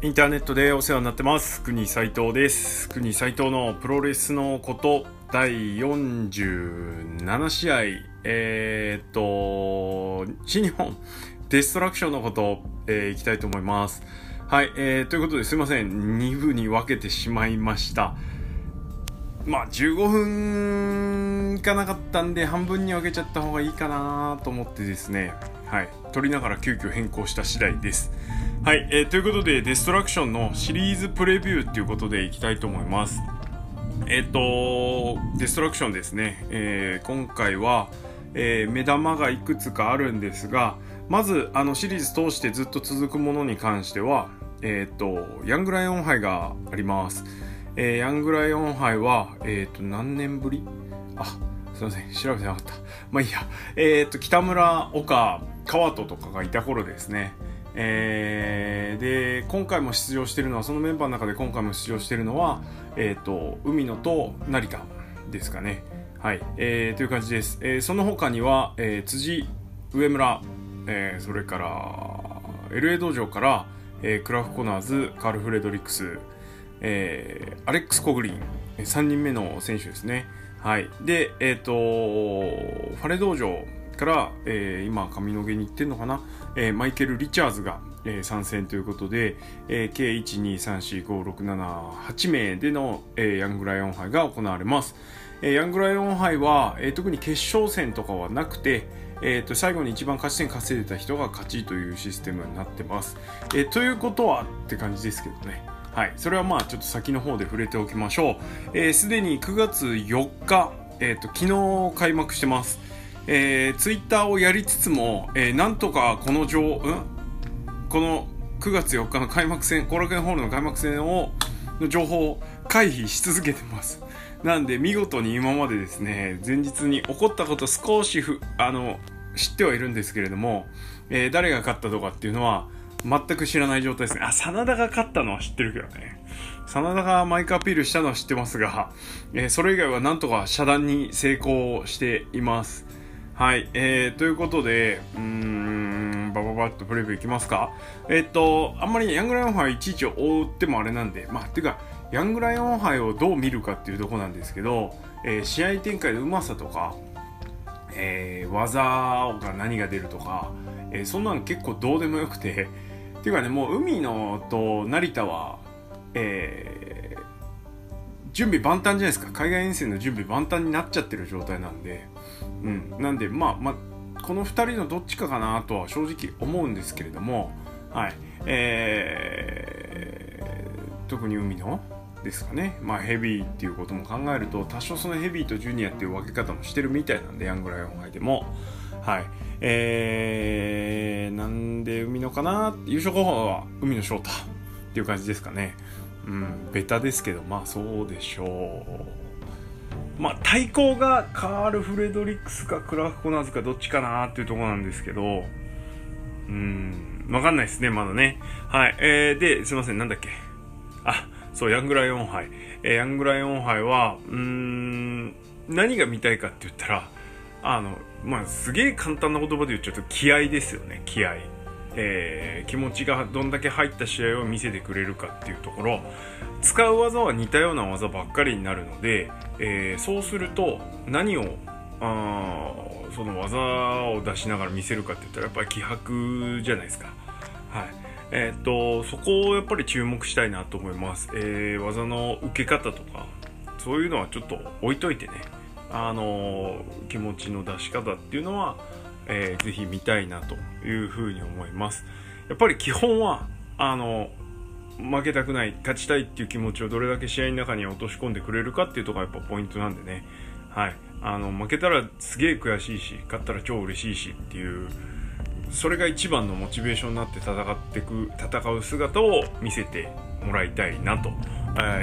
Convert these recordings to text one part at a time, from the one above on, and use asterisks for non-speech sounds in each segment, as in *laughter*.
インターネットでお世話になってます。国斉藤です。国斉藤のプロレスのこと第47試合。えー、っと新日本。デストラクションのこと、えー、いきたいと思います。はい、えー、ということですいません。2部に分けてしまいました。まあ15分いかなかったんで半分に分けちゃった方がいいかなと思ってですね。はい。撮りながら急遽変更した次第です。はい、えー、ということでデストラクションのシリーズプレビューっていうことでいきたいと思います。えっ、ー、とデストラクションですね、えー、今回は、えー、目玉がいくつかあるんですがまずあのシリーズ通してずっと続くものに関してはえっ、とヤングライオン杯があります。えー、ヤングライオン杯は、えっ、ー、と、何年ぶり？あ、すいません、調べてなかった。まあいいや。えっ、ー、と、北村、岡、川戸とかがいた頃ですね。えー、で、今回も出場してるのは、そのメンバーの中で今回も出場してるのは、えっ、と、海野と成田ですかね。はい。えー、という感じです。えー、その他には、えー、辻、上村、えー、それから、LA 道場から、えー、クラフコナーズ、カール・フレドリックス、えー、アレックス・コグリン、3人目の選手ですね。はい。で、えっ、ー、と、ファレ道場から、えー、今、髪の毛に行ってんのかな、えー、マイケル・リチャーズが、えー、参戦ということで、えー、計1、2、3、4、5、6、7、8名での、えー、ヤングライオン杯が行われます。えー、ヤングライオン杯は、えー、特に決勝戦とかはなくて、えー、と最後に一番勝ち点稼いでた人が勝ちというシステムになってます。えー、ということはって感じですけどね。はい、それはまあちょっと先の方で触れておきましょう。す、で、に9月4日、えーと、昨日開幕してます。えー、ツイッターをやりつつも、えー、なんとかこの情、ん？この9月4日の開幕戦、後楽園ホールの開幕戦を、の情報を回避し続けてます。なんで見事に今までですね、前日に起こったこと少しふ、あの、知ってはいるんですけれども、えー、誰が勝ったとかっていうのは、全く知らない状態ですね。あ、真田が勝ったのは知ってるけどね。真田がマイクアピールしたのは知ってますが、えー、それ以外はなんとか遮断に成功しています。はい。えー、ということで、うーん、バババッとプレビューいきますか。えー、っと、あんまりヤングライオン杯いちいち追ってもあれなんで、まあ、てか、ヤングライオン杯をどう見るかっていうとこなんですけど、えー、試合展開のうまさとか、えー、技が何が出るとか、えー、そんなの結構どうでもよくて、*laughs* っていうかね、もう海野と成田は、えー、準備万端じゃないですか。海外遠征の準備万端になっちゃってる状態なんで、うん。なんで、まあ、まあ、この2人のどっちかかなとは正直思うんですけれども、はい。えー、特に海野？ですかね。まあ、ヘビーっていうことも考えると、多少そのヘビーとジュニアっていう分け方もしてるみたいなんで、ヤングライオン杯でも。はい。えー、なんで海野かな優勝候補は海野翔太っていう感じですかね。うん、ベタですけど、まあそうでしょう。まあ対抗がカール・フレドリックスかクラフコナーズかどっちかなっていうところなんですけど、うん、わかんないですね、まだね。はい。えー、で、すいません、なんだっけ。あ、そう、ヤングライオン杯。えー、ヤングライオン杯は、うーん、何が見たいかって言ったら、あの、まあ、すげえ簡単な言葉で言っちゃうと気合ですよね、気合。えー、気持ちがどんだけ入った試合を見せてくれるかっていうところ使う技は似たような技ばっかりになるので、えー、そうすると何をあその技を出しながら見せるかって言ったらやっぱり気迫じゃないですか。はいえー、とそこをやっぱり注目したいなと思います、えー、技の受け方とかそういうのはちょっと置いといてね。あの気持ちの出し方っていうのは、えー、ぜひ見たいなというふうに思います。やっぱり基本はあの負けたくない勝ちたいっていう気持ちをどれだけ試合の中に落とし込んでくれるかっていうところがやっぱポイントなんでね。はい。あの負けたらすげえ悔しいし勝ったら超嬉しいしっていうそれが一番のモチベーションになって戦ってく戦う姿を見せてもらいたいなと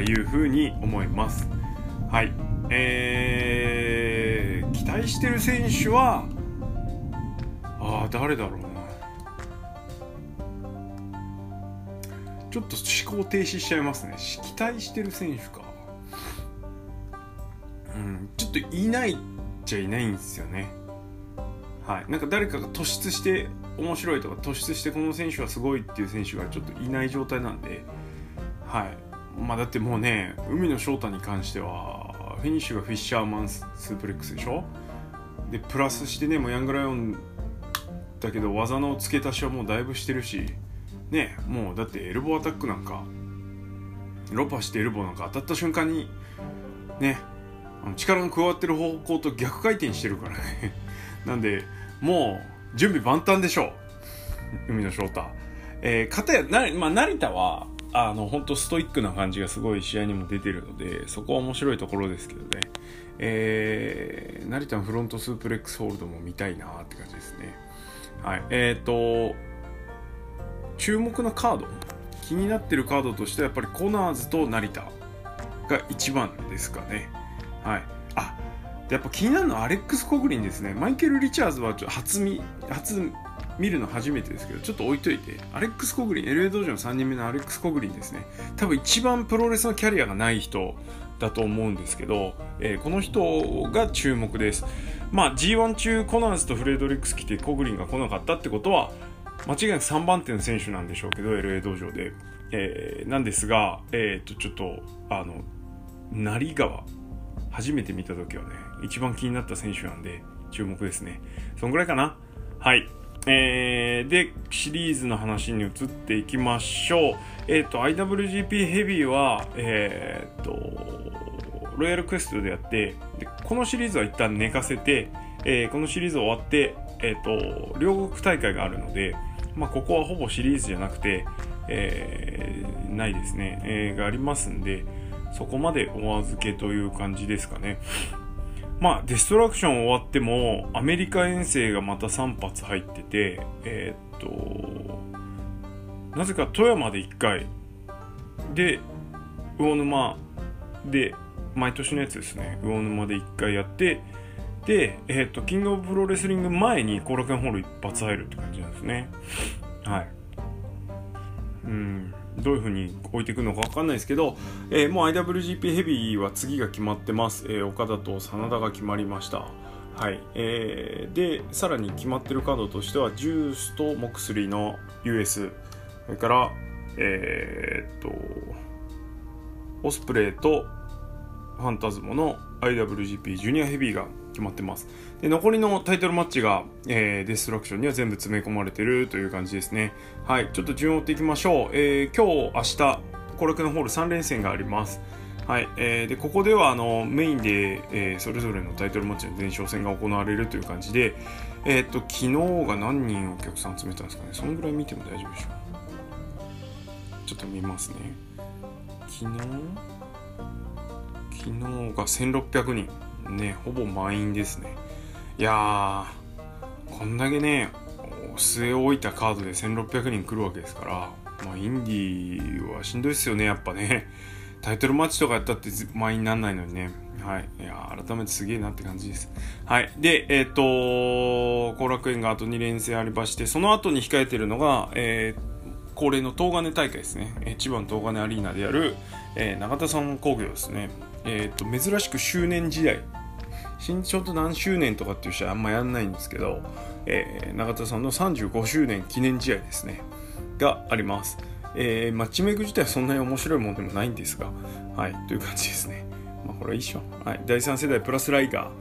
いうふうに思います。はい。えー、期待してる選手はああ誰だろうな。ちょっと思考停止しちゃいますね。期待してる選手か。うんちょっといないっちゃいないんですよね。はい、なんか誰かが突出して面白いとか突出してこの選手はすごいっていう選手がちょっといない状態なんで、はい。まあ、だってもうね海野翔太に関してはフィニッシュがフィッシャーマンスープレックスでしょ？でプラスしてねもうヤングライオンだけど技の付け足しはもうだいぶしてるしねもうだってエルボーアタックなんかロパしてエルボーなんか当たった瞬間にね力が加わってる方向と逆回転してるからね。なんでもう準備万端でしょう。海野翔太。えー、かたや、まあ、成田はあの本当ストイックな感じがすごい試合にも出てるのでそこは面白いところですけどね、えー、成田のフロントスープレックスホールドも見たいなって感じですね。はい。えっ、ー、と注目のカード。気になってるカードとしてはやっぱりコナーズと成田が一番ですかね。はい。あやっぱ気になるのはアレックス・コグリンですね。マイケル・リチャーズは初見初見るの初めてですけどちょっと置いといてアレックス・コグリン LA 道場の3人目のアレックス・コグリンですね。多分一番プロレスのキャリアがない人だと思うんですけど、えー、この人が注目です。まあ G1 中コナーズとフレードリックス来てコグリンが来なかったってことは間違いなく3番手の選手なんでしょうけど LA 道場で、えー、なんですが、えー、とちょっとあの成川初めて見た時はね一番気になった選手なんで注目ですねそんぐらいかな？はいえー、で、シリーズの話に移っていきましょう。えっ、ー、と、IWGP ヘビーは、えっ、ー、と、ロイヤルクエストでやってで、このシリーズは一旦寝かせて、えー、このシリーズ終わって、えっ、と、両国大会があるので、まあ、ここはほぼシリーズじゃなくて、えないですね、えー、がありますんで、そこまでお預けという感じですかね。まあ、デストラクション終わっても、アメリカ遠征がまた3発入ってて、えー、っと、なぜか富山で1回、で、魚沼で、毎年のやつですね、魚沼で1回やって、で、えー、っと、キングオブプロレスリング前に後楽園ホール一発入るって感じなんですね。はい。うん。どういう風に置いていくのか分かんないですけど、えー、もう IWGP ヘビーは次が決まってます、えー、岡田と真田が決まりました。はい。えー、でさらに決まってるカードとしてはジュースとモクスリーの US それからえー、っとオスプレイとファンタズモの IWGP ジュニアヘビーが決まってます。で、残りのタイトルマッチが、えー、デストラクションには全部詰め込まれてるという感じですね。はい、ちょっと順を追っていきましょう。えー、今日、明日、コラクのホール3連戦があります。はい、えー、で、ここでは、あの、メインで、えー、それぞれのタイトルマッチの前哨戦が行われるという感じで、えー、っと、昨日が何人お客さん集めたんですかね。そのぐらい見ても大丈夫でしょう。ちょっと見ますね。昨日？昨日が1600人。ね、ほぼ満員ですね。いやー、こんだけね、据え置いたカードで1600人来るわけですから、まあ、インディーはしんどいですよね、やっぱね。タイトルマッチとかやったって満員にならないのにね。はい。いや改めてすげえなって感じです。はい。で、えっ、ー、と、後楽園があと2連戦ありまして、その後に控えてるのが、えー、恒例の東金大会ですね。えー、千葉の東金アリーナでやる、えー、永田さん工業ですね。えっ、と、珍しく周年時代身長と何周年とかっていう試合あんまやんないんですけど、えー、永田さんの35周年記念試合ですね。があります、えー、マッチメイク自体はそんなに面白いものでもないんですがはいという感じですね。まあこれはいいっしょ、はい、第3世代プラスライガー、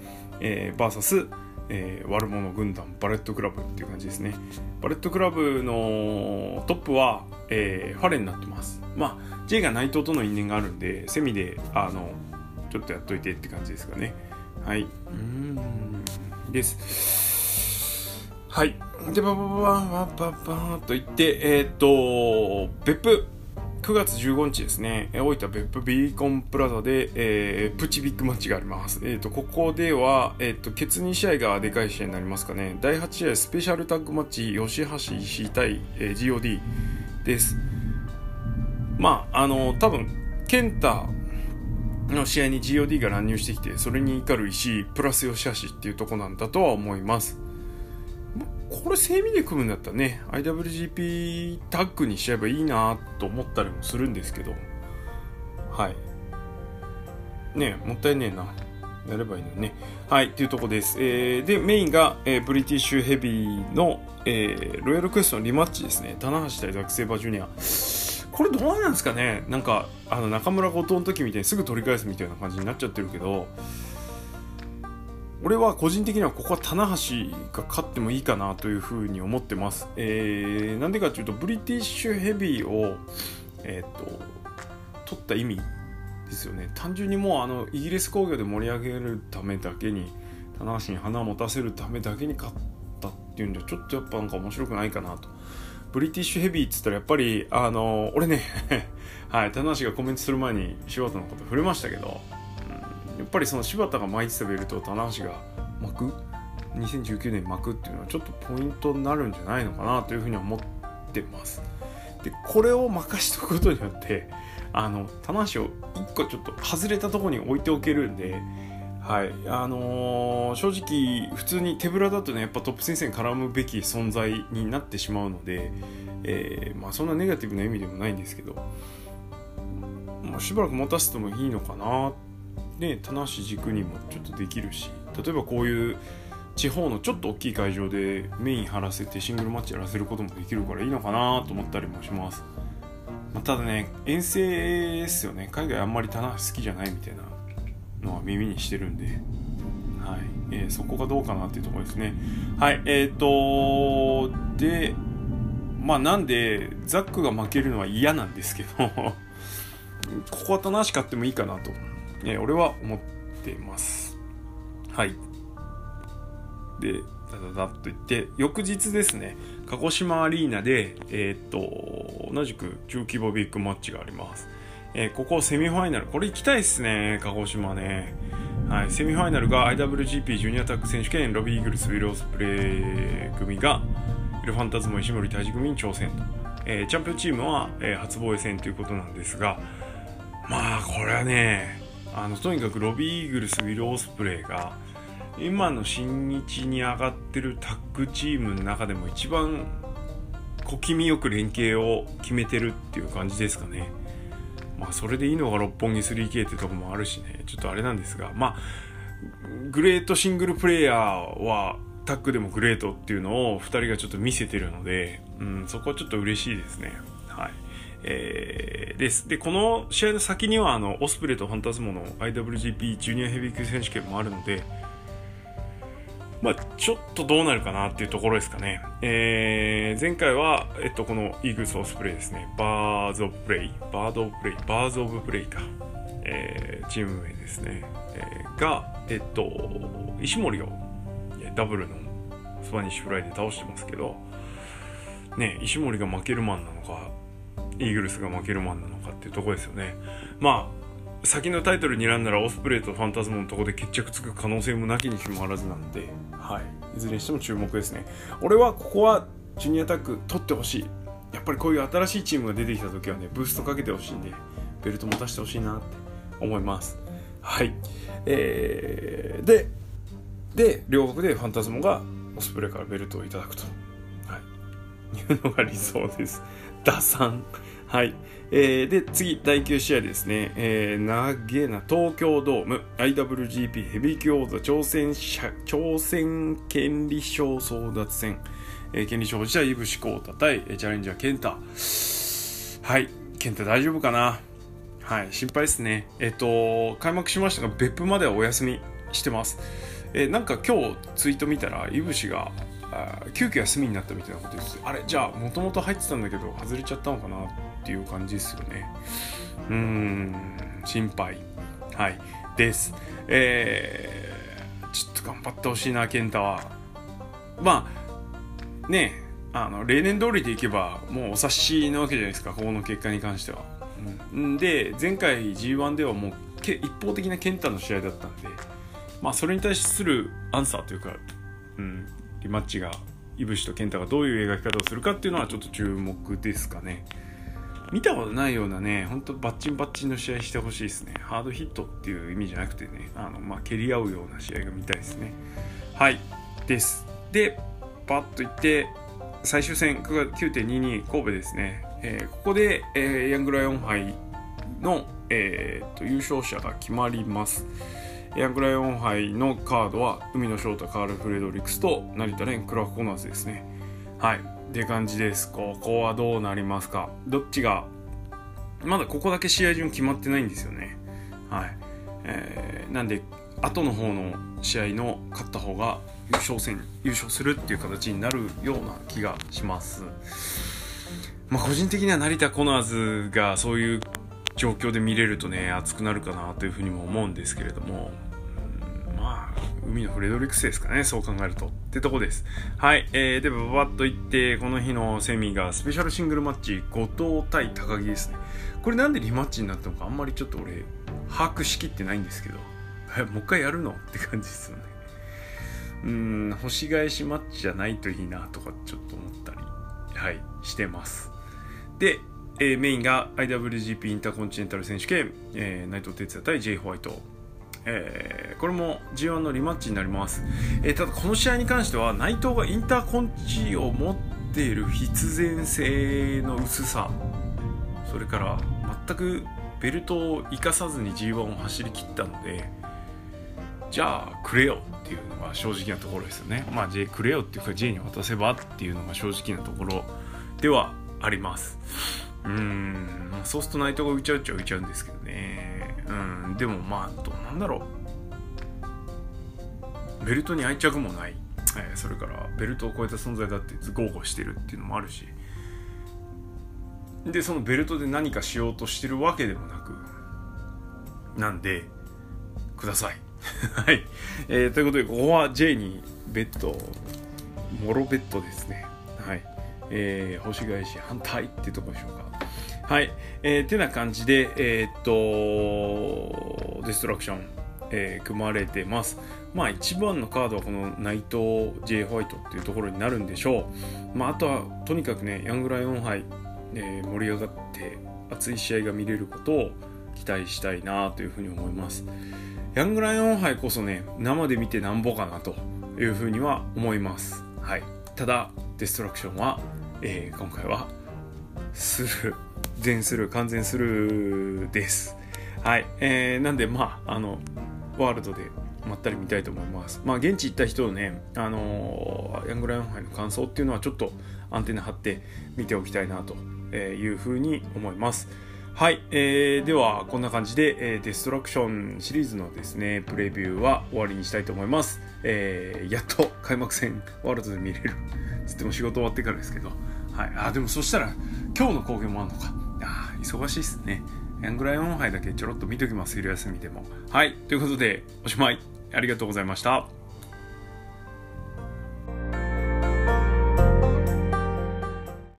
えー、VS えー、悪者軍団バレットクラブっていう感じですね。バレットクラブのトップは、えー、ファレになってます。まあ J が内藤との因縁があるんでセミであのちょっとやっといてって感じですかねはい。うん。です。はい。で、ばばばばばばと言って、えっ、ー、と、別府、9月15日ですね、大分別府ビーコンプラザで、えー、プチビッグマッチがあります。えっ、ー、と、ここでは、えっ、ー、と、決2試合がでかい試合になりますかね。第8試合スペシャルタッグマッチ、吉橋石井対、えー、GOD です。まあ、あの、多分、ケンタ、の試合に GOD が乱入してきて、それに怒る石、プラス吉橋っていうとこなんだとは思います。これ整備で組むんだったらね、IWGP タッグにしちゃえばいいなと思ったりもするんですけど、はい。ねもったいねえな。やればいいのにね。はい、というとこです。えー、で、メインが、えー、ブリティッシュヘビーの、えー、ロイヤルクエストのリマッチですね。棚橋対ザック・セイバージュニア。これどうなんですかね？なんか、あの、中村後藤の時みたいにすぐ取り返すみたいな感じになっちゃってるけど、俺は個人的にはここは棚橋が勝ってもいいかなというふうに思ってます。えー、なんでかっていうと、ブリティッシュヘビーを、えっ、と、取った意味ですよね。単純にもうあの、イギリス工業で盛り上げるためだけに、棚橋に花を持たせるためだけに勝ったっていうんで、ちょっとやっぱなんか面白くないかなと。ブリティッシュヘビーっつったらやっぱり、あの、俺ね *laughs* はい、棚橋がコメントする前に柴田のこと触れましたけど、やっぱりその柴田が巻いてたベルトを棚橋が巻く？2019年巻くっていうのはちょっとポイントになるんじゃないのかなというふうに思ってます。でこれを任しとくことによってあの棚橋を1個ちょっと外れたとこに置いておけるんではい。あのー、正直普通に手ぶらだとねやっぱトップ先生に絡むべき存在になってしまうので、えー、まあそんなネガティブな意味でもないんですけど、まあ、しばらく持たせてもいいのかなね、棚橋軸にもちょっとできるし例えばこういう地方のちょっと大きい会場でメイン張らせてシングルマッチやらせることもできるからいいのかなと思ったりもします、まあ、ただね遠征ですよね。海外あんまり棚橋好きじゃないみたいなのは耳にしてるんではいえー、そこがどうかなっていうところですねはいえっ、ー、とでまあなんでザックが負けるのは嫌なんですけど *laughs* ここは棚橋買ってもいいかなとえー、俺は思ってます。はい。で、ダダダッと言って、翌日ですね、鹿児島アリーナで、えー、と、同じく中規模ビッグマッチがあります。え、ここセミファイナル、これ行きたいっすね、鹿児島ね。はい、セミファイナルが IWGP ジュニアタック選手権ロビーイーグルスウィル・オスプレイ組がエルファンタズム石森大治組に挑戦と、えー、チャンピオンチームは、えー、初防衛戦ということなんですがまあこれはねあのとにかくロビーイーグルスウィル・オスプレイが今の新日に上がってるタッグチームの中でも一番小気味よく連携を決めてるっていう感じですかね。まあそれでいいのが六本木 3K ってとこもあるしね、ちょっとあれなんですが、まあ、グレートシングルプレイヤーはタッグでもグレートっていうのを2人がちょっと見せてるので、うん、そこはちょっと嬉しいですね。はい。えー、です。で、この試合の先には、あの、オスプレイとファンタズモの IWGP ジュニアヘビー級選手権もあるので、まあ、ちょっとどうなるかなっていうところですかね。えー、前回は、えっと、このイーグルス・オスプレイですね。バーズ・オブ・プレイ、バード・オブ・プレイ、バーズ・オブ・プレイか。えー、チーム名ですね。えー、が、えっと、石森をダブルのスパニッシュフライで倒してますけど、ね、石森が負けるマンなのか、イーグルスが負けるマンなのかっていうとこですよね。まあ、先のタイトルに選んだらオスプレイとファンタズモのとこで決着つく可能性もなきにしもあらずなんで、はい。いずれにしても注目ですね。俺はここはジュニアタック取ってほしい。やっぱりこういう新しいチームが出てきた時はね、ブーストかけてほしいんで、ベルト持たせてほしいなって思います。はい。えー、で、で、両国でファンタズモがオスプレイからベルトをいただくと。はい。いうのが理想です。打算。はい。えー、で、次、第9試合ですね。えー、なげな、東京ドーム、IWGP ヘビー級王座挑戦者、挑戦権利賞争奪戦。えー、権利賞保持者、イブシコータ対、チャレンジャー、ケンタ。はい。ケンタ大丈夫かな？はい。心配ですね。えっ、と、開幕しましたが、別府まではお休みしてます。えー、なんか今日ツイート見たら、イブシが、急遽休みになったみたいなことですあれ？じゃあもともと入ってたんだけど外れちゃったのかな？っていう感じですよね。うーん心配。はい。です。えー、ちょっと頑張ってほしいな健太は。まあねあの例年通りでいけばもうお察しなわけじゃないですかここの結果に関しては、うん、で前回 G1 ではもうけ一方的な健太の試合だったんでまあそれに対するアンサーというか、うん、リマッチがいぶしと健太がどういう描き方をするかっていうのはちょっと注目ですかね。見たことないようなねほんとバッチンバッチンの試合してほしいですね。ハードヒットっていう意味じゃなくてねあの、まあ、蹴り合うような試合が見たいですね。はい。です。でパッといって最終戦9月9.22神戸ですね、えー、ここで、えー、ヤングライオン杯の、えーと優勝者が決まります。ヤングライオン杯のカードは海野翔太カール・フレドリクスと成田蓮クラフ・コナーズですね。はい。って感じですここはどうなりますか？どっちが？まだここだけ試合順決まってないんですよね。はい、えー、なんで後の方の試合の勝った方が優勝戦優勝するっていう形になるような気がします。まあ個人的には成田コナーズがそういう状況で見れるとね熱くなるかなというふうにも思うんですけれども。海のフレドリクスですかねそう考えるとってとこです。はいえー、でババッといってこの日のセミがスペシャルシングルマッチ後藤対高木ですね。これなんでリマッチになったのかあんまりちょっと俺把握しきってないんですけどもう一回やるのって感じですよね。うん星返しマッチじゃないといいなとかちょっと思ったりはいしてます。でえー、メインが IWGP インターコンチネンタル選手権、えー、内藤哲也対 J ホワイト、えー、これも G1 のリマッチになります、えー、ただこの試合に関しては内藤がインターコンチを持っている必然性の薄さそれから全くベルトを生かさずに G1 を走り切ったのでじゃあくれよっていうのが正直なところですよね。まあ J くれよっていうか J に渡せばっていうのが正直なところではあります。うんそうするとナイトが浮いちゃうっちゃ浮いちゃうんですけどね。うんでもまあどうなんだろう。ベルトに愛着もない、えー、それからベルトを超えた存在だって豪語してるっていうのもあるし。でそのベルトで何かしようとしてるわけでもなくなんでください。*laughs* はい、えー、ということでここは J にベッドモロベッドですね。はい。えー、星返し反対っていうとこでしょうか。はい。えー、てな感じで、えー、っと、デストラクション、えー、組まれてます。まあ一番のカードはこの内藤 J. ホワイトっていうところになるんでしょう。まああとはとにかくね、ヤングライオン杯、えー、盛り上がって熱い試合が見れることを期待したいなというふうに思います。ヤングライオン杯こそね、生で見てなんぼかなというふうには思います。はい。ただ、デストラクションは、えー、今回はスルー全スルー完全スルーですはい。えー、なんでまああのワールドでまったり見たいと思います。まあ現地行った人のねあのー、ヤングライオン杯の感想っていうのはちょっとアンテナ張って見ておきたいなというふうに思います。はい、えー、ではこんな感じで、えー、デストラクションシリーズのですねプレビューは終わりにしたいと思います、えー、やっと開幕戦ワールドで見れる。つっても仕事終わってからですけど。はい。あでもそしたら今日の公言もあるのか。あ忙しいっすね。エングライオン杯だけちょろっと見ときます、昼休みでも。はい。ということで、おしまい。ありがとうございました。